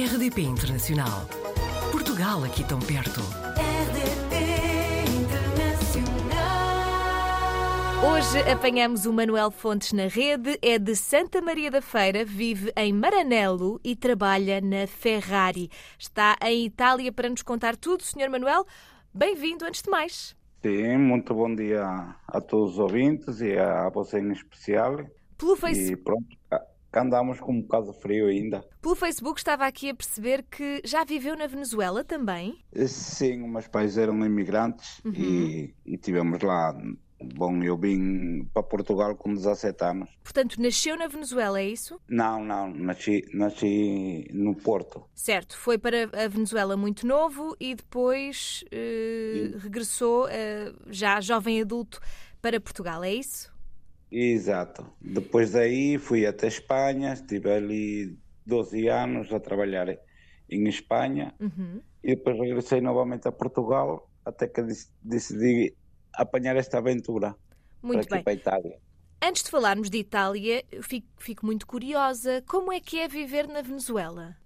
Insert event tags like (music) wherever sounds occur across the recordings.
RDP Internacional. Portugal aqui tão perto. RDP Internacional. Hoje apanhamos o Manuel Fontes na rede, é de Santa Maria da Feira, vive em Maranello e trabalha na Ferrari. Está em Itália para nos contar tudo. Senhor Manuel, bem-vindo antes de mais. Sim, muito bom dia a todos os ouvintes e a você em especial. Pelo, E face... pronto, cá andamos com um bocado de frio ainda. Pelo Facebook estava aqui a perceber que já viveu na Venezuela também. Sim, meus pais eram imigrantes e, e tivemos lá. Bom, eu vim para Portugal com 17 anos. Portanto, nasceu na Venezuela, é isso? Não, não, nasci, nasci no Porto. Certo, foi para a Venezuela muito novo e depois eh, regressou eh, já jovem adulto para Portugal, é isso? Exato. Depois daí fui até Espanha, estive ali 12 anos a trabalhar em Espanha Uhum. e depois regressei novamente a Portugal até que dec- decidi apanhar esta aventura Muito para para a Itália. Antes de falarmos de Itália, fico, fico muito curiosa. Como é que é viver na Venezuela?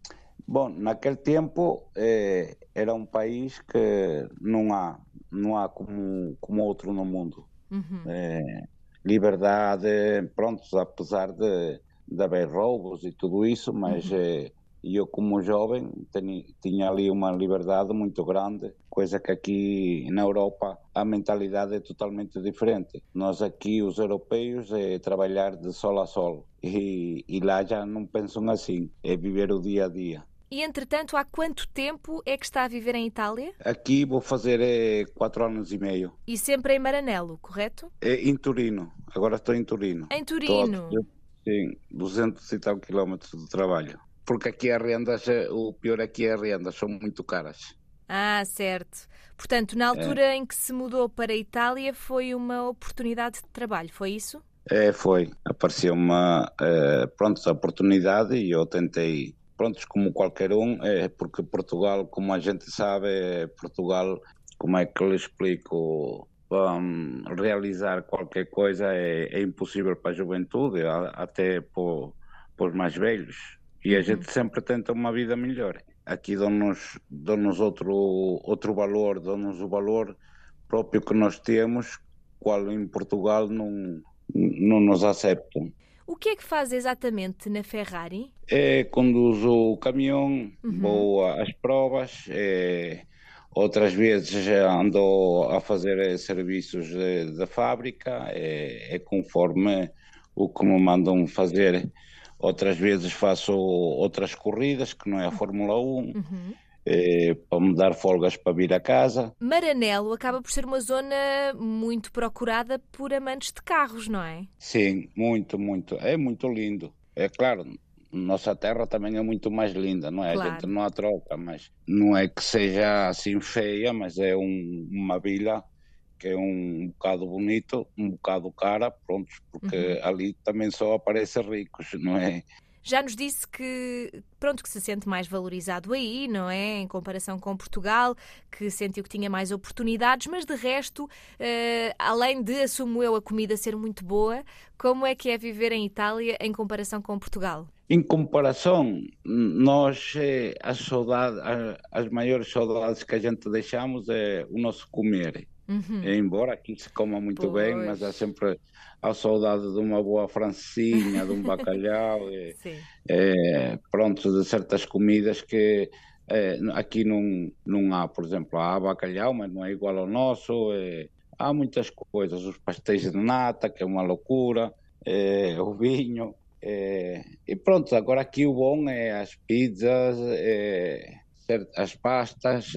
Bom, naquele tempo eh, era um país que não há, não há como, como outro no mundo. Uhum. Eh, liberdade, pronto, apesar de, de haver roubos e tudo isso, mas eh, eu como jovem teni- tinha ali uma liberdade muito grande, coisa que aqui na Europa a mentalidade é totalmente diferente. Nós aqui, os europeus, é trabalhar de sol a sol e, e lá já não pensam assim, é viver o dia a dia. E entretanto, há quanto tempo é que está a viver em Itália? Aqui vou fazer eh, quatro anos e meio. E sempre em Maranello, correto? É em Turino, agora estou em Turino. Em Estou Turino. fazer, Sim, 200 e tal quilómetros de trabalho. Porque aqui as rendas, eh, o pior aqui é as rendas, são muito caras. Ah, certo. Portanto, na altura em que se mudou para a Itália foi uma oportunidade de trabalho, foi isso? É, foi. Apareceu uma eh, pronto, oportunidade e eu tentei, prontos como qualquer um, é porque Portugal, como a gente sabe, é Portugal, como é que lhe explico, hum, realizar qualquer coisa é, é impossível para a juventude, até para, para os mais velhos. E a gente sempre tenta uma vida melhor. Aqui dão-nos dão-nos outro, outro valor, dão-nos o valor próprio que nós temos, qual em Portugal não, não nos aceitam. O que é que faz exatamente na Ferrari? É, conduzo o caminhão, vou às provas, é, outras vezes ando a fazer eh, serviços da fábrica, é, é conforme o que me mandam fazer. Outras vezes faço outras corridas, que não é a Fórmula 1, Uhum. para me dar folgas para vir a casa. Maranello acaba por ser uma zona muito procurada por amantes de carros, não é? Sim, muito, muito. É muito lindo. É claro, nossa terra também é muito mais linda, não é? A Claro. gente não a troca, mas não é que seja assim feia, mas é um- uma vila que é um bocado bonito, um bocado cara, prontos, porque ali também só aparecem ricos, não é? Já nos disse que, pronto, que se sente mais valorizado aí, não é? Em comparação com Portugal, que sentiu que tinha mais oportunidades, mas de resto, eh, além de, assumo eu, a comida ser muito boa, como é que é viver em Itália em comparação com Portugal? Em comparação, nós, eh, as, saudades, a- as maiores saudades que a gente deixamos é o nosso comer. Uhum. Embora aqui se coma muito bem, mas há Pois. sempre a saudade de uma boa francinha, de um bacalhau, (laughs) e, é, pronto, de certas comidas que é, aqui não, não há, por exemplo, há bacalhau, mas não é igual ao nosso, é, há muitas coisas, os pastéis de nata, que é uma loucura, é, o vinho, é, e pronto, agora aqui o bom é as pizzas, é, as pastas,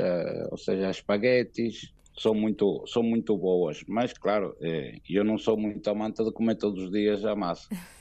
ou seja, as espaguetes, são muito, são muito boas, mas claro, é, eu não sou muito amante de comer todos os dias a massa. (laughs)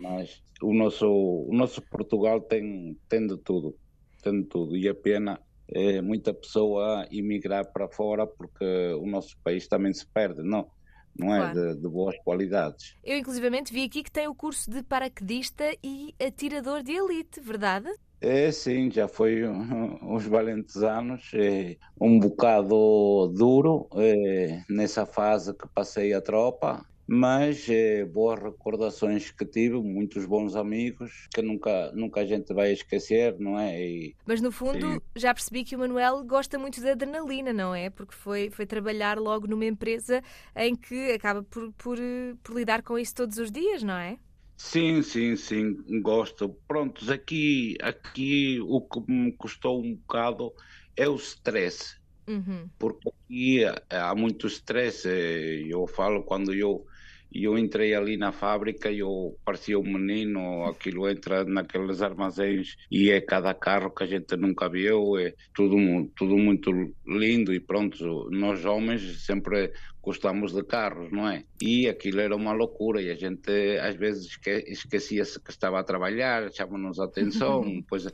Mas o nosso, o nosso Portugal tem, tem de tudo, tem de tudo. E a pena é muita pessoa emigrar para fora porque o nosso país também se perde, não, não é Claro. de, de boas qualidades. Eu, inclusivamente, vi aqui que tem o curso de paraquedista e atirador de elite, verdade? É sim, já foi um- (laughs) uns valentes anos, é, um bocado duro é, nessa fase que passei a tropa mas é, boas recordações que tive, muitos bons amigos que nunca, nunca a gente vai esquecer, não é? E, mas no fundo e... já percebi que o Manuel gosta muito da adrenalina, não é? Porque foi, foi trabalhar logo numa empresa em que acaba por, por, por lidar com isso todos os dias, não é? Sim, sim, sim, gosto. Prontos, aqui, aqui o que me custou um bocado é o stress. Uhum. Porque aqui há muito stress. Eh, eu falo quando eu e eu entrei ali na fábrica e eu parecia um menino, aquilo entra naqueles armazéns e é cada carro que a gente nunca viu, é tudo, tudo muito lindo e pronto, nós homens sempre gostamos de carros, não é? E aquilo era uma loucura e a gente às vezes esquecia-se que estava a trabalhar, chamava-nos a atenção, (laughs) pois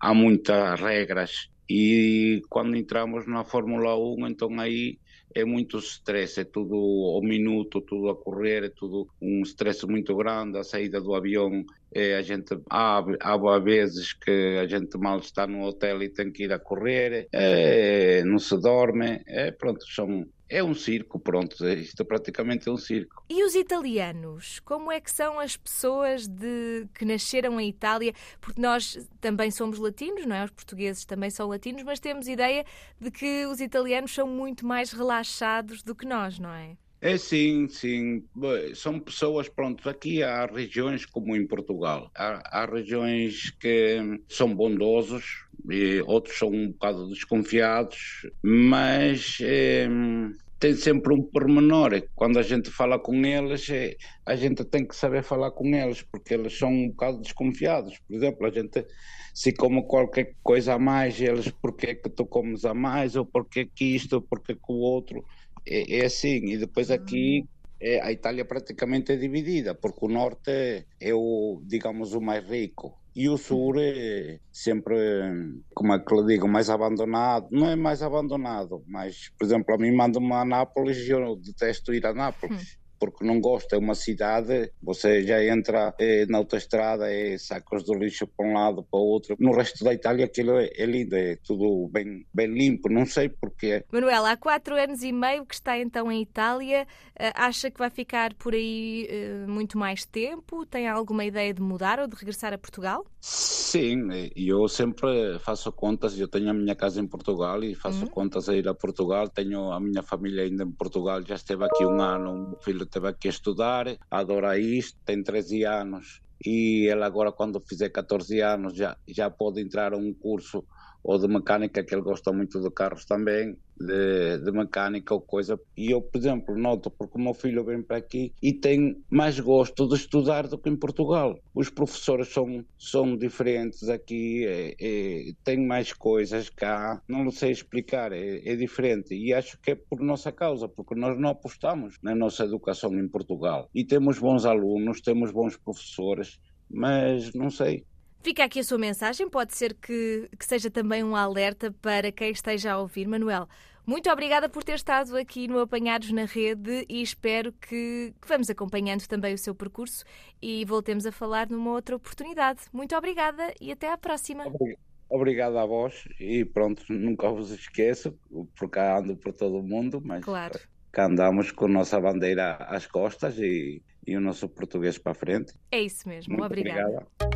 há muitas regras e quando entramos na Fórmula 1, então aí é muito stress, é tudo ao minuto, tudo a correr, é tudo um stress muito grande. A saída do avião, é, a gente há, há vezes que a gente mal está no hotel e tem que ir a correr, é, não se dorme, é, pronto, são é um circo, pronto, é, isto praticamente é um circo. E os italianos? Como é que são as pessoas de, que nasceram em Itália? Porque nós também somos latinos, não é? Os portugueses também são latinos, mas temos ideia de que os italianos são muito mais relaxados do que nós, não é? É sim, sim. São pessoas, pronto, aqui há regiões como em Portugal. Há, há regiões que são bondosos, outros são um bocado desconfiados, mas é, tem sempre um pormenor. Quando a gente fala com eles, é, a gente tem que saber falar com eles, porque eles são um bocado desconfiados. Por exemplo, a gente se come qualquer coisa a mais, eles, porque é que tu comes a mais, ou porque que isto, ou porque que o outro. É, é assim. E depois aqui é, a Itália praticamente é dividida, porque o norte é o, digamos, o mais rico e o sul é sempre, como é que eu digo, mais abandonado. Não é mais abandonado, mas, por exemplo, a mim manda-me a Nápoles e eu detesto ir a Nápoles. Porque não gosta, é uma cidade, você já entra é, na autoestrada, é sacos de lixo para um lado, para o outro. No resto da Itália aquilo é, é lindo, é tudo bem, bem limpo, não sei porquê. Manuel, há quatro anos e meio que está então em Itália, eh, acha que vai ficar por aí uh, muito mais tempo? Tem alguma ideia de mudar ou de regressar a Portugal? Sim, eu sempre faço contas, eu tenho a minha casa em Portugal e faço uhum. contas a ir a Portugal, tenho a minha família ainda em Portugal, já esteve aqui um ano, o filho esteve aqui a estudar, adora isto, tem 13 anos. E ele agora quando fizer 14 anos já, já pode entrar a um curso ou de mecânica, que ele gosta muito de carros também, de, de, mecânica ou coisa. E eu, por exemplo, noto porque o meu filho vem para aqui e tem mais gosto de estudar do que em Portugal. Os professores são, são diferentes aqui, é, é, tem mais coisas cá, não sei explicar, é, é, diferente. E acho que é por nossa causa, porque nós não apostamos na nossa educação em Portugal. E temos bons alunos, temos bons professores, mas não sei, Fica aqui a sua mensagem, pode ser que, que seja também um alerta para quem esteja a ouvir. Manuel, muito obrigada por ter estado aqui no Apanhados na Rede e espero que, que, vamos acompanhando também o seu percurso e voltemos a falar numa outra oportunidade. Muito obrigada e até à próxima. Obrigado a vós e pronto, nunca vos esqueço, porque ando por todo o mundo, mas claro. cá andamos com a nossa bandeira às costas e, e o nosso português para a frente. É isso mesmo, Muito obrigada. obrigada.